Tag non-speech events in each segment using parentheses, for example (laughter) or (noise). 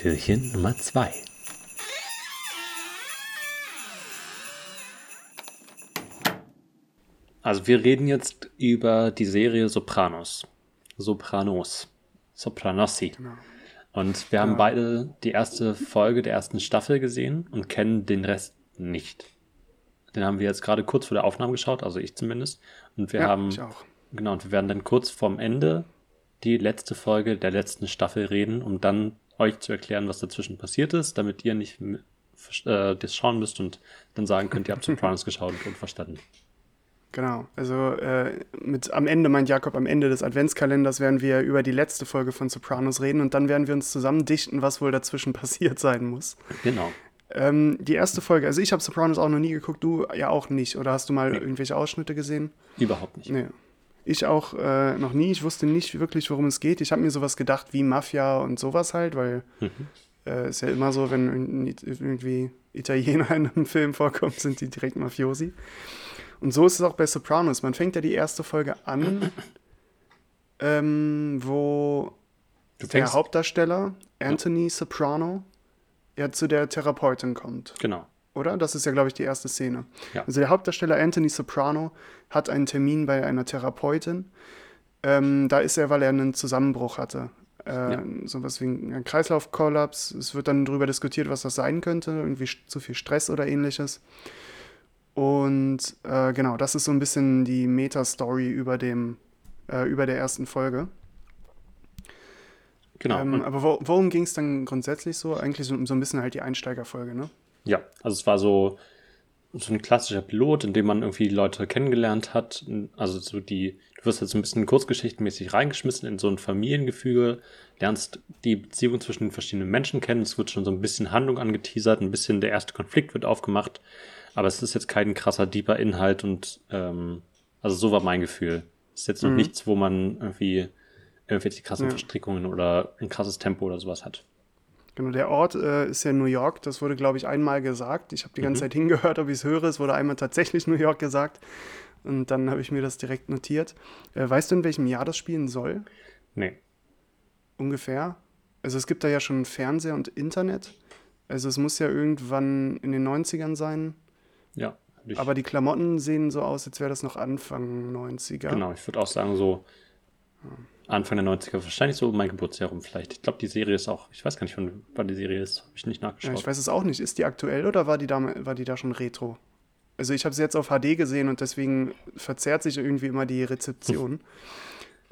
Türchen Nummer 2. Also wir reden jetzt über die Serie Sopranos. Sopranos. Sopranossi. Genau. Und wir haben Ja. beide die erste Folge der ersten Staffel gesehen und kennen den Rest nicht. Den haben wir jetzt gerade kurz vor der Aufnahme geschaut, also ich zumindest. Und wir ja, haben, ich auch. genau, und wir werden dann kurz vorm Ende die letzte Folge der letzten Staffel reden, um dann euch zu erklären, was dazwischen passiert ist, damit ihr nicht äh, das schauen müsst und dann sagen könnt, ihr habt Sopranos geschaut und verstanden. Genau. Also äh, mit am Ende meint Jakob, am Ende des Adventskalenders werden wir über die letzte Folge von Sopranos reden und dann werden wir uns zusammen dichten, was wohl dazwischen (laughs) passiert sein muss. Genau. Ähm, die erste Folge, also ich habe Sopranos auch noch nie geguckt, du ja auch nicht. Oder hast du mal Nee. irgendwelche Ausschnitte gesehen? Überhaupt nicht. Nee. Ich auch äh, noch nie. Ich wusste nicht wirklich, worum es geht. Ich habe mir sowas gedacht wie Mafia und sowas halt, weil Mhm. äh, ist ja immer so, wenn irgendwie Italiener in einem Film vorkommt, sind die direkt Mafiosi. Und so ist es auch bei Sopranos. Man fängt ja die erste Folge an, ähm, wo der Hauptdarsteller, Anthony Soprano, ja zu der Therapeutin kommt. genau. Oder? Das ist ja, glaube ich, die erste Szene. Ja. Also der Hauptdarsteller Anthony Soprano hat einen Termin bei einer Therapeutin. Ähm, da ist er, weil er einen Zusammenbruch hatte. Äh, Ja. Sowas wie ein Kreislaufkollaps. Es wird dann darüber diskutiert, was das sein könnte. Irgendwie zu viel Stress oder ähnliches. Und äh, genau, das ist so ein bisschen die Meta-Story über, dem, äh, über der ersten Folge. Genau. Ähm, aber wo, worum ging es dann grundsätzlich so? Eigentlich so, so ein bisschen halt die Einsteigerfolge, ne? Ja, also es war so, so ein klassischer Pilot, in dem man irgendwie Leute kennengelernt hat. Also so die, du wirst jetzt so ein bisschen kurzgeschichtenmäßig reingeschmissen in so ein Familiengefüge, lernst die Beziehung zwischen den verschiedenen Menschen kennen. Es wird schon so ein bisschen Handlung angeteasert, ein bisschen der erste Konflikt wird aufgemacht. Aber es ist jetzt kein krasser, deeper Inhalt und ähm, also so war mein Gefühl. Es ist jetzt noch Mhm. nichts, wo man irgendwie irgendwelche krassen Ja. Verstrickungen oder ein krasses Tempo oder sowas hat. Genau, der Ort äh, ist ja New York. Das wurde, glaube ich, einmal gesagt. Ich habe die ganze Mhm. Zeit hingehört, ob ich es höre. Es wurde einmal tatsächlich (laughs) New York gesagt. Und dann habe ich mir das direkt notiert. Äh, weißt du, in welchem Jahr das spielen soll? Nee. Ungefähr? Also es gibt da ja schon Fernseher und Internet. Also es muss ja irgendwann in den 90ern sein. Ja. Ich, Aber die Klamotten sehen so aus, als wäre das noch Anfang 90er. Genau, ich würde auch sagen, so Anfang der 90er, wahrscheinlich so um mein Geburtsjahr rum vielleicht. Ich glaube, die Serie ist auch, ich weiß gar nicht, von wann die Serie ist, habe ich nicht Ja, nachgeschaut. ich weiß es auch nicht. Ist die aktuell oder war die da, war die da schon retro? Also ich habe sie jetzt auf HD gesehen und deswegen verzerrt sich irgendwie immer die Rezeption.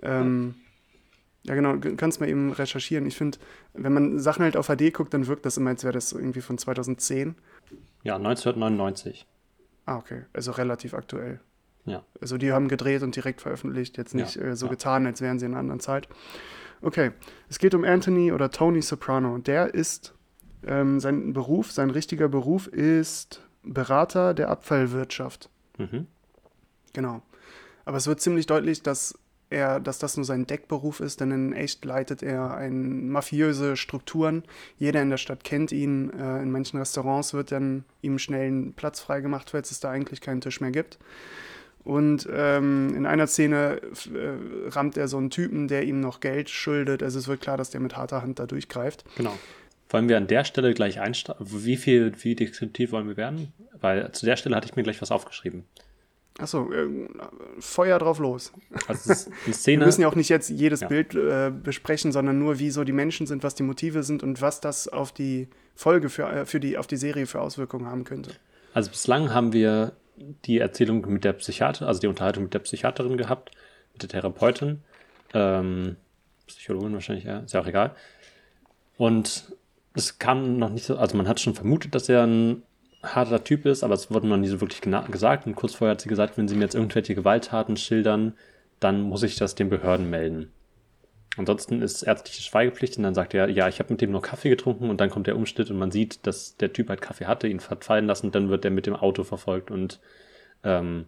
ähm, ja genau, kannst mal eben recherchieren. Ich finde, wenn man Sachen halt auf HD guckt, dann wirkt das immer, als wäre das irgendwie von 2010. ja, 1999. Ah, okay. Also relativ aktuell. Ja. Also die haben gedreht und direkt veröffentlicht, jetzt nicht Ja, äh, so ja. getan, als wären sie in einer anderen Zeit. Okay, es geht um Anthony oder Tony Soprano. Der ist, ähm, sein Beruf, sein richtiger Beruf ist Berater der Abfallwirtschaft. Mhm. Genau. Aber es wird ziemlich deutlich, dass er, dass das nur sein Deckberuf ist, denn in echt leitet er ein mafiöse Strukturen. Jeder in der Stadt kennt ihn. Äh, in manchen Restaurants wird dann ihm schnell ein Platz freigemacht, falls es da eigentlich keinen Tisch mehr gibt. Und ähm, in einer Szene äh, rammt er so einen Typen, der ihm noch Geld schuldet. Also es wird klar, dass der mit harter Hand da durchgreift. Genau. Wollen wir an der Stelle gleich einsteigen? Wie viel, wie deskriptiv wollen wir werden? Weil zu der Stelle hatte ich mir gleich was aufgeschrieben. Achso, äh, Feuer drauf los. Also es ist eine (laughs) Wir Szene. müssen ja auch nicht jetzt jedes Ja. Bild äh, besprechen, sondern nur, wie so die Menschen sind, was die Motive sind und was das auf die Folge für, äh, für die, auf die Serie für Auswirkungen haben könnte. Also bislang haben wir die Erzählung mit der Psychiater, also die Unterhaltung mit der Psychiaterin gehabt, mit der Therapeutin, ähm, Psychologin wahrscheinlich, ja, ist ja auch egal. Und es kam noch nicht so, also man hat schon vermutet, dass er ein harter Typ ist, aber es wurde noch nie so wirklich gesagt. Und kurz vorher hat sie gesagt, wenn sie mir jetzt irgendwelche Gewalttaten schildern, dann muss ich das den Behörden melden. Ansonsten ist ärztliche Schweigepflicht und dann sagt er, ja, ich habe mit dem nur Kaffee getrunken und dann kommt der Umschnitt und man sieht, dass der Typ halt Kaffee hatte, ihn fallen lassen und dann wird er mit dem Auto verfolgt und ähm,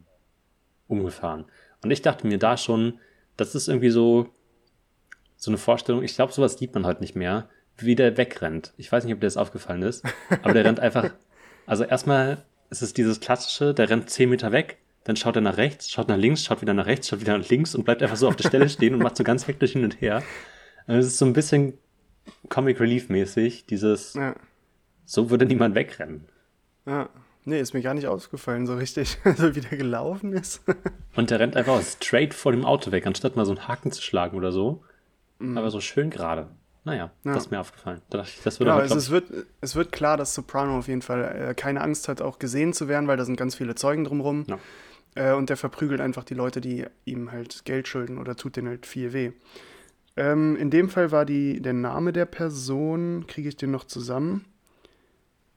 umgefahren. Und ich dachte mir da schon, das ist irgendwie so, so eine Vorstellung, ich glaube, sowas sieht man halt nicht mehr, wie der wegrennt. Ich weiß nicht, ob dir das aufgefallen ist, aber der (laughs) rennt einfach, also erstmal ist es dieses klassische, der rennt 10 Meter weg, dann schaut er nach rechts, schaut nach links, schaut wieder nach rechts, schaut wieder nach links und bleibt einfach so auf der Stelle stehen und macht so ganz hektisch hin und her. Also es ist so ein bisschen Comic Relief mäßig, dieses Ja. so würde niemand wegrennen. Ja. Nee, ist mir gar nicht aufgefallen so richtig, (laughs) also wie der gelaufen ist. (laughs) Und der rennt einfach straight vor dem Auto weg, anstatt mal so einen Haken zu schlagen oder so. Aber so schön gerade. Naja. Ja. das ist mir aufgefallen. Da dachte ich, das würde Genau, also es wird, es wird klar, dass Soprano auf jeden Fall äh, keine Angst hat, auch gesehen zu werden, weil da sind ganz viele Zeugen drumherum. Ja. Äh, und der verprügelt einfach die Leute, die ihm halt Geld schulden oder tut denen halt viel weh. Ähm, in dem Fall war die, der Name der Person, kriege ich den noch zusammen?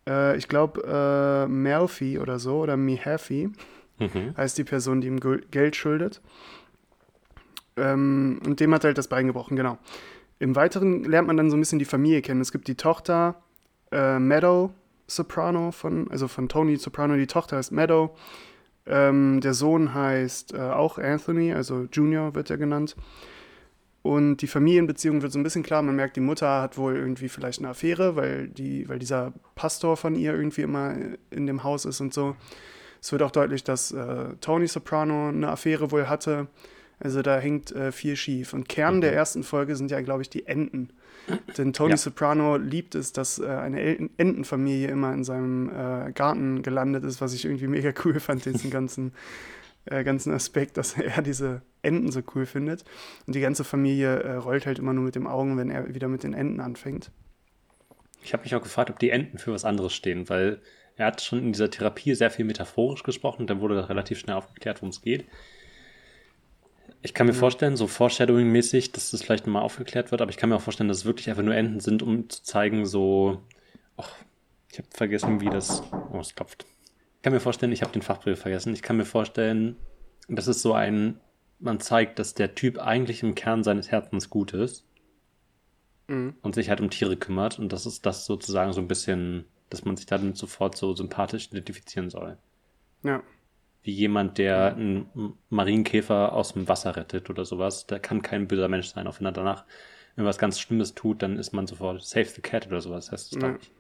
Äh, ich glaube, äh, Melfi oder so, oder Mihafi Mhm. heißt die Person, die ihm Geld schuldet. Ähm, und dem hat er halt das Bein gebrochen, genau. Im Weiteren lernt man dann so ein bisschen die Familie kennen. Es gibt die Tochter äh, Meadow Soprano von, also von Tony Soprano. Die Tochter heißt Meadow. Ähm, der Sohn heißt äh, auch Anthony, also Junior wird er genannt. Und die Familienbeziehung wird so ein bisschen klar. Man merkt, die Mutter hat wohl irgendwie vielleicht eine Affäre, weil, die, weil dieser Pastor von ihr irgendwie immer in dem Haus ist und so. Es wird auch deutlich, dass äh, Tony Soprano eine Affäre wohl hatte. Also da hängt äh, viel schief. Und Kern der ersten Folge sind ja, glaube ich, die Enten. Denn Tony Ja. Soprano liebt es, dass äh, eine Entenfamilie immer in seinem äh, Garten gelandet ist, was ich irgendwie mega (laughs) cool fand, diesen ganzen, äh, ganzen Aspekt, dass er diese Enten so cool findet. Und die ganze Familie äh, rollt halt immer nur mit den Augen, wenn er wieder mit den Enten anfängt. Ich habe mich auch gefragt, ob die Enten für was anderes stehen, weil er hat schon in dieser Therapie sehr viel metaphorisch gesprochen und dann wurde relativ schnell aufgeklärt, worum es geht. Ich kann mir vorstellen, so Foreshadowing-mäßig, dass das vielleicht nochmal aufgeklärt wird, aber ich kann mir auch vorstellen, dass es wirklich einfach nur Enten sind, um zu zeigen, so. Ach, ich habe vergessen, wie das. Oh, es klopft. Ich kann mir vorstellen, ich habe den Fachbegriff vergessen. Ich kann mir vorstellen, das ist so ein. Man zeigt, dass der Typ eigentlich im Kern seines Herzens gut ist Mhm. und sich halt um Tiere kümmert und das ist das sozusagen so ein bisschen, dass man sich damit sofort so sympathisch identifizieren soll. Ja. Wie jemand, der einen M- Marienkäfer aus dem Wasser rettet oder sowas, der kann kein böser Mensch sein, auch wenn er danach irgendwas ganz Schlimmes tut, dann ist man sofort Save the Cat oder sowas. heißt das, glaub Ja. ich.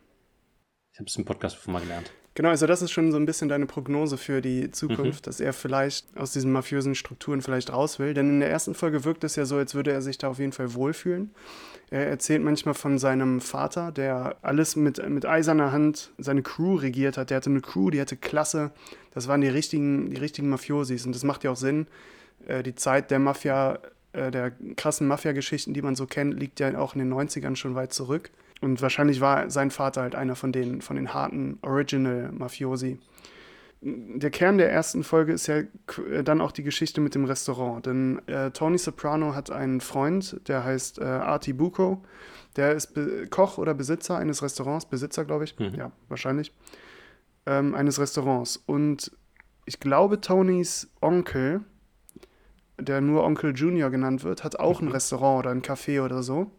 Ich habe es im Podcast schon mal gelernt. Genau, also das ist schon so ein bisschen deine Prognose für die Zukunft, dass er vielleicht aus diesen mafiösen Strukturen vielleicht raus will. Denn in der ersten Folge wirkt es ja so, als würde er sich da auf jeden Fall wohlfühlen. Er erzählt manchmal von seinem Vater, der alles mit, mit eiserner Hand seine Crew regiert hat. Der hatte eine Crew, die hatte Klasse. Das waren die richtigen, die richtigen Mafiosis. Und das macht ja auch Sinn. Äh, die Zeit der Mafia, äh, der krassen Mafia-Geschichten, die man so kennt, liegt ja auch in den 90ern schon weit zurück. Und wahrscheinlich war sein Vater halt einer von den, von den harten Original-Mafiosi. Der Kern der ersten Folge ist ja k- dann auch die Geschichte mit dem Restaurant. Denn äh, Tony Soprano hat einen Freund, der heißt äh, Artie Bucco. Der ist Be Koch oder Besitzer eines Restaurants. Besitzer, glaube ich. Mhm. Ja, wahrscheinlich. Ähm, eines Restaurants. Und ich glaube, Tonys Onkel, der nur Onkel Junior genannt wird, hat auch ein Restaurant oder ein Café oder so.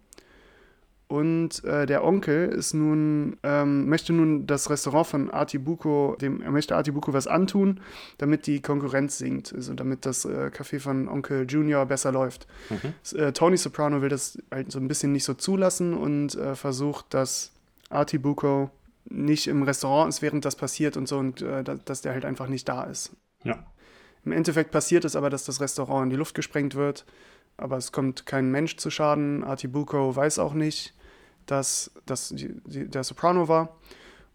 Und äh, der Onkel ist nun, ähm, möchte nun das Restaurant von Artibuco, dem, er möchte Artibuco was antun, damit die Konkurrenz sinkt, also damit das äh, Café von Onkel Junior besser läuft. Mhm. Äh, Tony Soprano will das halt so ein bisschen nicht so zulassen und äh, versucht, dass Artibuco nicht im Restaurant ist, während das passiert und so und äh, da- dass der halt einfach nicht da ist. Ja. Im Endeffekt passiert es aber, dass das Restaurant in die Luft gesprengt wird, aber es kommt kein Mensch zu Schaden. Artibuco weiß auch nicht, dass das der Soprano war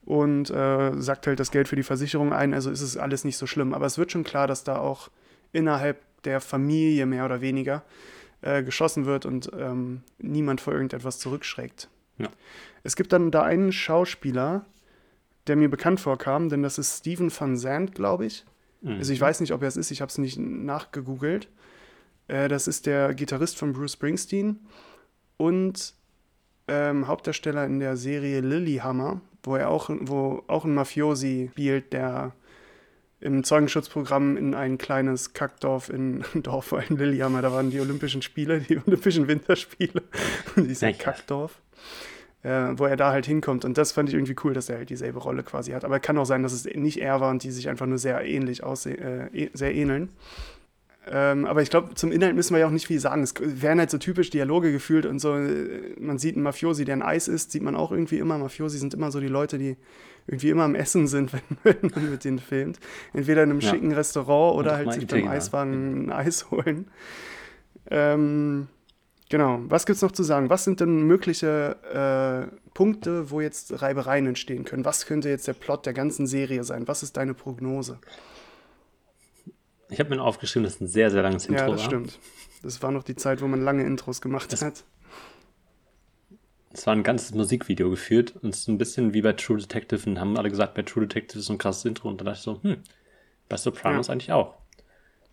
und äh, sagt halt das Geld für die Versicherung ein, also ist es alles nicht so schlimm. Aber es wird schon klar, dass da auch innerhalb der Familie mehr oder weniger äh, geschossen wird und ähm, niemand vor irgendetwas zurückschreckt. Ja. Es gibt dann da einen Schauspieler, der mir bekannt vorkam, denn das ist Steven van Zandt, glaube ich. Mhm. Also ich weiß nicht, ob er es ist, ich habe es nicht nachgegoogelt. Äh, das ist der Gitarrist von Bruce Springsteen und ähm, Hauptdarsteller in der Serie Lilyhammer, wo er auch, wo auch ein Mafiosi spielt, der im Zeugenschutzprogramm in ein kleines Kackdorf in (laughs) Dorf in Lilyhammer. Da waren die Olympischen Spiele, die (laughs) Olympischen Winterspiele. (laughs) Dieses Ja. Kackdorf. Äh, wo er da halt hinkommt. Und das fand ich irgendwie cool, dass er halt dieselbe Rolle quasi hat. Aber kann auch sein, dass es nicht er war und die sich einfach nur sehr ähnlich aussehen, äh, eh- sehr ähneln. Ähm, aber ich glaube, zum Inhalt müssen wir ja auch nicht viel sagen. Es werden halt so typisch Dialoge gefühlt und so. äh, Man sieht einen Mafiosi, der ein Eis isst, sieht man auch irgendwie immer. Mafiosi sind immer so die Leute, die irgendwie immer am Essen sind, (laughs) wenn, man mit denen filmt. Entweder in einem Ja. schicken Restaurant oder halt sich beim Italiener. Eiswagen ein Eis holen. Ähm, Genau. Was gibt es noch zu sagen? Was sind denn mögliche äh, Punkte, wo jetzt Reibereien entstehen können? Was könnte jetzt der Plot der ganzen Serie sein? Was ist deine Prognose? Ich habe mir aufgeschrieben, das ist ein sehr, sehr langes Intro. Ja, das war. stimmt. Das war noch die Zeit, wo man lange Intros gemacht das, hat. Es war ein ganzes Musikvideo geführt und es ist ein bisschen wie bei True Detective und haben alle gesagt, bei True Detective ist so ein krasses Intro und dann dachte ich so, hm, bei Sopranos ja. eigentlich auch.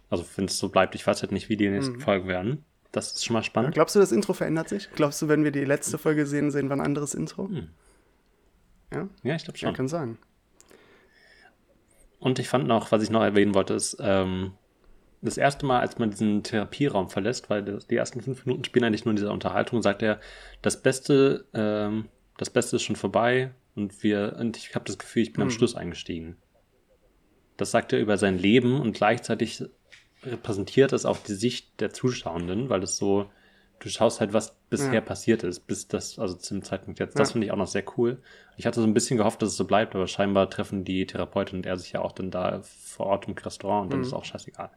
Also wenn es so bleibt, ich weiß halt nicht, wie die nächsten mhm. Folgen werden. Das ist schon mal spannend. Glaubst du, das Intro verändert sich? Glaubst du, wenn wir die letzte Folge sehen, sehen wir ein anderes Intro? Hm. Ja? Ja, ich glaube schon. Ja, kann sein. Und ich fand noch, was ich noch erwähnen wollte, ist, ähm, das erste Mal, als man diesen Therapieraum verlässt, weil die ersten fünf Minuten spielen eigentlich nur in dieser Unterhaltung, sagt er, das Beste, ähm, das Beste ist schon vorbei und wir, und ich habe das Gefühl, ich bin hm. am Schluss eingestiegen. Das sagt er über sein Leben und gleichzeitig repräsentiert es auch die Sicht der Zuschauenden, weil es so, du schaust halt, was bisher ja. passiert ist, bis das, also zum Zeitpunkt jetzt. Das finde ich auch noch sehr cool. Ich hatte so ein bisschen gehofft, dass es so bleibt, aber scheinbar treffen die Therapeutin und er sich ja auch dann da vor Ort im Restaurant und dann mhm. ist auch scheißegal.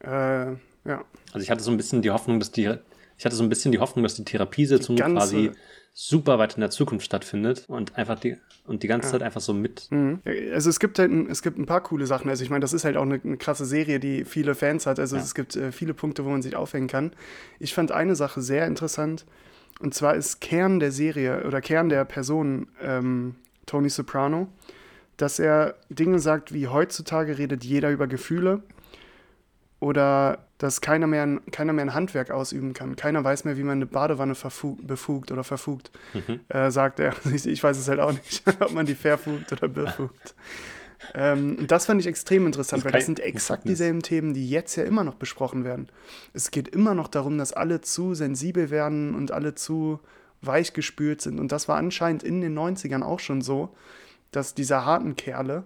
Äh, ja. Also ich hatte so ein bisschen die Hoffnung, dass die, ich hatte so ein bisschen die Hoffnung, dass die Therapiesitzung die quasi super weit in der Zukunft stattfindet und einfach die und die ganze ja. Zeit einfach so mit. Mhm. Also es gibt halt ein, es gibt ein paar coole Sachen. Also ich meine, das ist halt auch eine, eine krasse Serie, die viele Fans hat. Also ja. es gibt äh, viele Punkte, wo man sich aufhängen kann. Ich fand eine Sache sehr interessant und zwar ist Kern der Serie oder Kern der Person ähm, Tony Soprano, dass er Dinge sagt wie heutzutage redet jeder über Gefühle oder dass keiner mehr, ein, keiner mehr ein Handwerk ausüben kann. Keiner weiß mehr, wie man eine Badewanne befugt oder verfugt, mhm. äh, sagt er. (laughs) Ich weiß es halt auch nicht, (laughs) ob man die verfugt oder befugt. ähm, und das fand ich extrem interessant, das weil das sind exakt dieselben Themen, die jetzt ja immer noch besprochen werden. Es geht immer noch darum, dass alle zu sensibel werden und alle zu weich gespült sind. Und das war anscheinend in den 90ern auch schon so, dass diese harten Kerle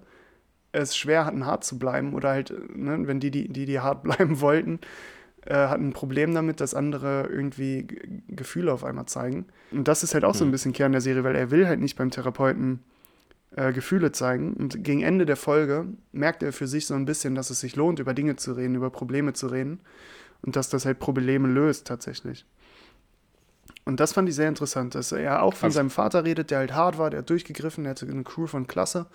es schwer hatten, hart zu bleiben oder halt, ne, wenn die, die, die, die hart (laughs) bleiben wollten, äh, hatten ein Problem damit, dass andere irgendwie G Gefühle auf einmal zeigen. Und das ist halt auch mhm. so ein mhm. bisschen Kern der Serie, weil er will halt nicht beim Therapeuten äh, Gefühle zeigen. Und gegen Ende der Folge merkt er für sich so ein bisschen, dass es sich lohnt, über Dinge zu reden, über Probleme zu reden und dass das halt Probleme löst tatsächlich. Und das fand ich sehr interessant, dass er auch von also, seinem Vater redet, der halt hart war, der hat durchgegriffen, der hatte eine Crew von Klasse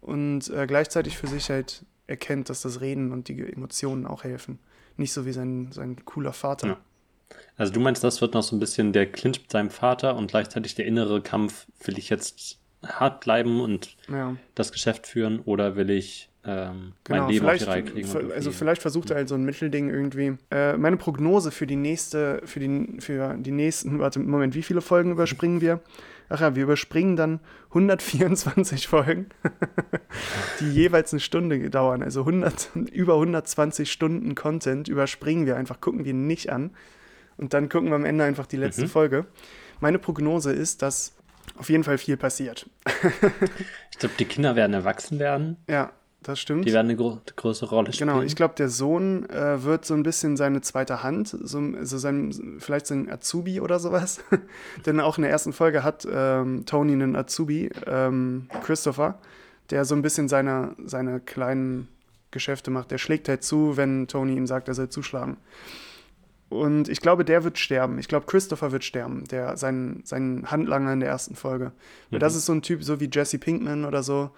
und äh, gleichzeitig für sich halt erkennt, dass das Reden und die Emotionen auch helfen. Nicht so wie sein, sein cooler Vater. Ja. Also du meinst, das wird noch so ein bisschen der Clinch mit seinem Vater und gleichzeitig der innere Kampf, will ich jetzt hart bleiben und ja. das Geschäft führen oder will ich ähm, genau, mein Leben auf die Reihe kriegen? Also vielleicht versucht er halt so ein Mittelding irgendwie. Äh, meine Prognose für die nächste, für die, für die nächsten, warte, Moment, wie viele Folgen überspringen wir? Ach ja, wir überspringen dann 124 (laughs) Folgen, die jeweils eine Stunde dauern. Also 100, über 120 Stunden Content überspringen wir einfach, gucken wir nicht an. Und dann gucken wir am Ende einfach die letzte mhm. Folge. Meine Prognose ist, dass auf jeden Fall viel passiert. (laughs) ich glaube, die Kinder werden erwachsen werden. Ja, das stimmt. Die werden eine gro größere Rolle spielen. Genau, ich glaube, der Sohn äh, wird so ein bisschen seine zweite Hand, so, so sein, vielleicht sein Azubi oder sowas. (laughs) Denn auch in der ersten Folge hat ähm, Tony einen Azubi, ähm, Christopher, der so ein bisschen seine, seine kleinen Geschäfte macht. Der schlägt halt zu, wenn Tony ihm sagt, er soll zuschlagen. Und ich glaube, der wird sterben. Ich glaube, Christopher wird sterben, der sein, sein Handlanger in der ersten Folge. Weil mhm. das ist so ein Typ, so wie Jesse Pinkman oder so,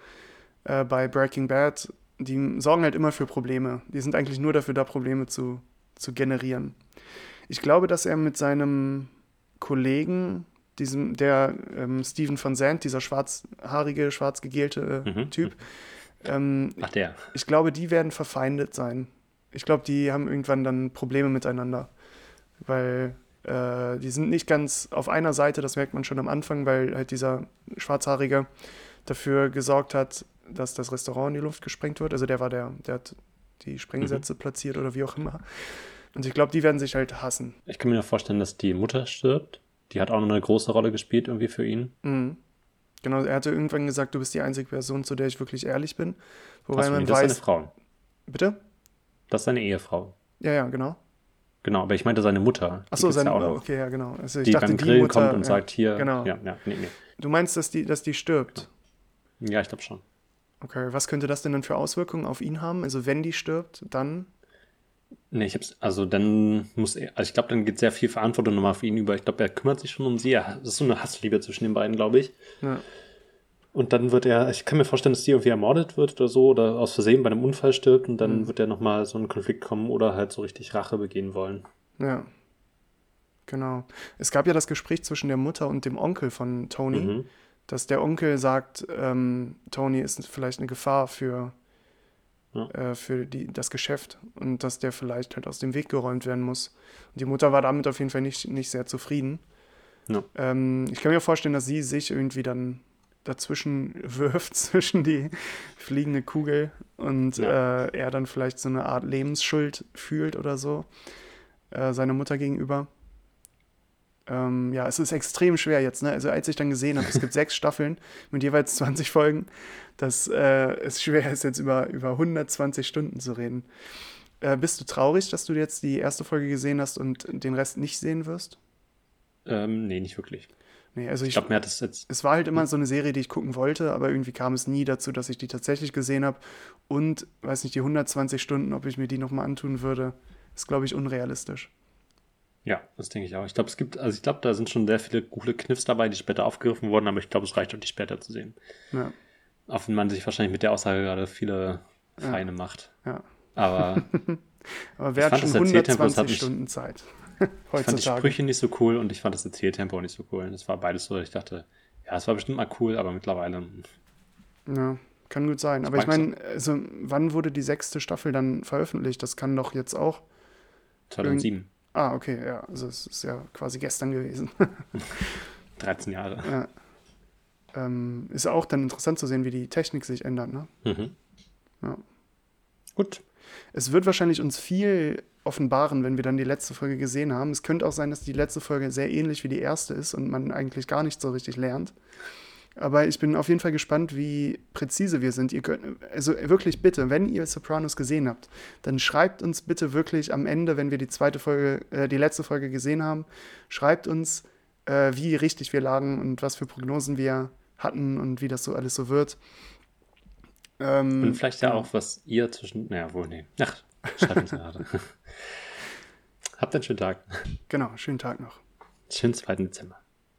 äh, bei Breaking Bad, die sorgen halt immer für Probleme. Die sind eigentlich nur dafür da, Probleme zu, zu generieren. Ich glaube, dass er mit seinem Kollegen, diesem, der ähm, Steven van Zandt, dieser schwarzhaarige, schwarz gegelte äh, mhm. Typ, ähm, Ach, der. Ich glaube, die werden verfeindet sein. Ich glaube, die haben irgendwann dann Probleme miteinander. Weil äh, die sind nicht ganz auf einer Seite, das merkt man schon am Anfang, weil halt dieser Schwarzhaarige dafür gesorgt hat, dass das Restaurant in die Luft gesprengt wird. Also der war der, der hat die Sprengsätze mhm. platziert oder wie auch immer. Und ich glaube, die werden sich halt hassen. Ich kann mir nur vorstellen, dass die Mutter stirbt. Die hat auch noch eine große Rolle gespielt irgendwie für ihn. Mhm. Genau, er hatte irgendwann gesagt, du bist die einzige Person, zu der ich wirklich ehrlich bin. Wobei Achso, man das weiß. Das ist seine Frau. Bitte? Das ist seine Ehefrau. Ja, ja, genau. Genau, aber ich meinte seine Mutter. Achso, seine Mutter. Okay, ja, genau. Also ich die dachte, beim Grillen Mutter, kommt und ja, sagt hier. Genau. Ja, ja, nee, nee. Du meinst, dass die, dass die stirbt? Ja, ich glaube schon. Okay, was könnte das denn dann für Auswirkungen auf ihn haben? Also wenn die stirbt, dann? Nee, ich hab's, also dann muss er, also ich glaube, dann geht sehr viel Verantwortung nochmal für ihn über. Ich glaube, er kümmert sich schon um sie. Das ist so eine Hassliebe zwischen den beiden, glaube ich. Ja. Und dann wird er, ich kann mir vorstellen, dass sie irgendwie ermordet wird oder so oder aus Versehen bei einem Unfall stirbt und dann Mhm. wird er nochmal so einen Konflikt kommen oder halt so richtig Rache begehen wollen. Ja. Genau. Es gab ja das Gespräch zwischen der Mutter und dem Onkel von Tony, Mhm. Dass der Onkel sagt, ähm, Tony ist vielleicht eine Gefahr für, Ja. äh, für die, das Geschäft und dass der vielleicht halt aus dem Weg geräumt werden muss. Und die Mutter war damit auf jeden Fall nicht, nicht sehr zufrieden. Ja. Ähm, ich kann mir vorstellen, dass sie sich irgendwie dann dazwischen (laughs) wirft, zwischen die fliegende Kugel und Ja. äh, er dann vielleicht so eine Art Lebensschuld fühlt oder so, äh, seiner Mutter gegenüber. Ähm, ja, es ist extrem schwer jetzt, ne? Also als ich dann gesehen habe, es gibt sechs Staffeln mit jeweils 20 Folgen, dass äh, es schwer ist, jetzt über, über 120 Stunden zu reden. Äh, bist du traurig, dass du jetzt die erste Folge gesehen hast und den Rest nicht sehen wirst? Ähm, nee, nicht wirklich. Nee, also Ich ich, glaube, mir hat das jetzt. es war halt immer so eine Serie, die ich gucken wollte, aber irgendwie kam es nie dazu, dass ich die tatsächlich gesehen habe. Und, weiß nicht, die 120 Stunden, ob ich mir die nochmal antun würde, ist, glaube ich, unrealistisch. Ja, das denke ich auch. Ich glaube, es gibt, also ich glaube, da sind schon sehr viele coole Kniffs dabei, die später aufgegriffen wurden, aber ich glaube, es reicht auch, die später zu sehen. Ja, Auch wenn man sich wahrscheinlich mit der Aussage gerade viele Ja. Feine macht. ja. Aber (laughs) Aber wer hat schon das Erzähltempo, das hat 120 mich- Stunden Zeit? (laughs) ich fand die. Sprüche nicht so cool und ich fand das Erzähltempo nicht so cool. Das war beides so, dass ich dachte, ja, es war bestimmt mal cool, aber mittlerweile. Ja, kann gut sein. Aber ich meine, also, wann wurde die sechste Staffel dann veröffentlicht? Das kann doch jetzt auch. 2007, Ah, okay, ja. Also es ist ja quasi gestern gewesen. (laughs) 13 Jahre. ja. ähm, ist auch dann interessant zu sehen, wie die Technik sich ändert. Ne? Mhm. Ja. Gut. Es wird wahrscheinlich uns viel offenbaren, wenn wir dann die letzte Folge gesehen haben. Es könnte auch sein, dass die letzte Folge sehr ähnlich wie die erste ist und man eigentlich gar nicht so richtig lernt. Aber ich bin auf jeden Fall gespannt, wie präzise wir sind. Ihr könnt, also wirklich bitte, wenn ihr Sopranos gesehen habt, dann schreibt uns bitte wirklich am Ende, wenn wir die zweite Folge, äh, die letzte Folge gesehen haben, schreibt uns, äh, wie richtig wir lagen und was für Prognosen wir hatten und wie das so alles so wird. Ähm, Und vielleicht ja genau. auch, was ihr zwischen. Naja, wohl, nee. Ach, schreibt uns gerade. (laughs) Habt einen schönen Tag. Genau, schönen Tag noch. Schönen 2. Dezember.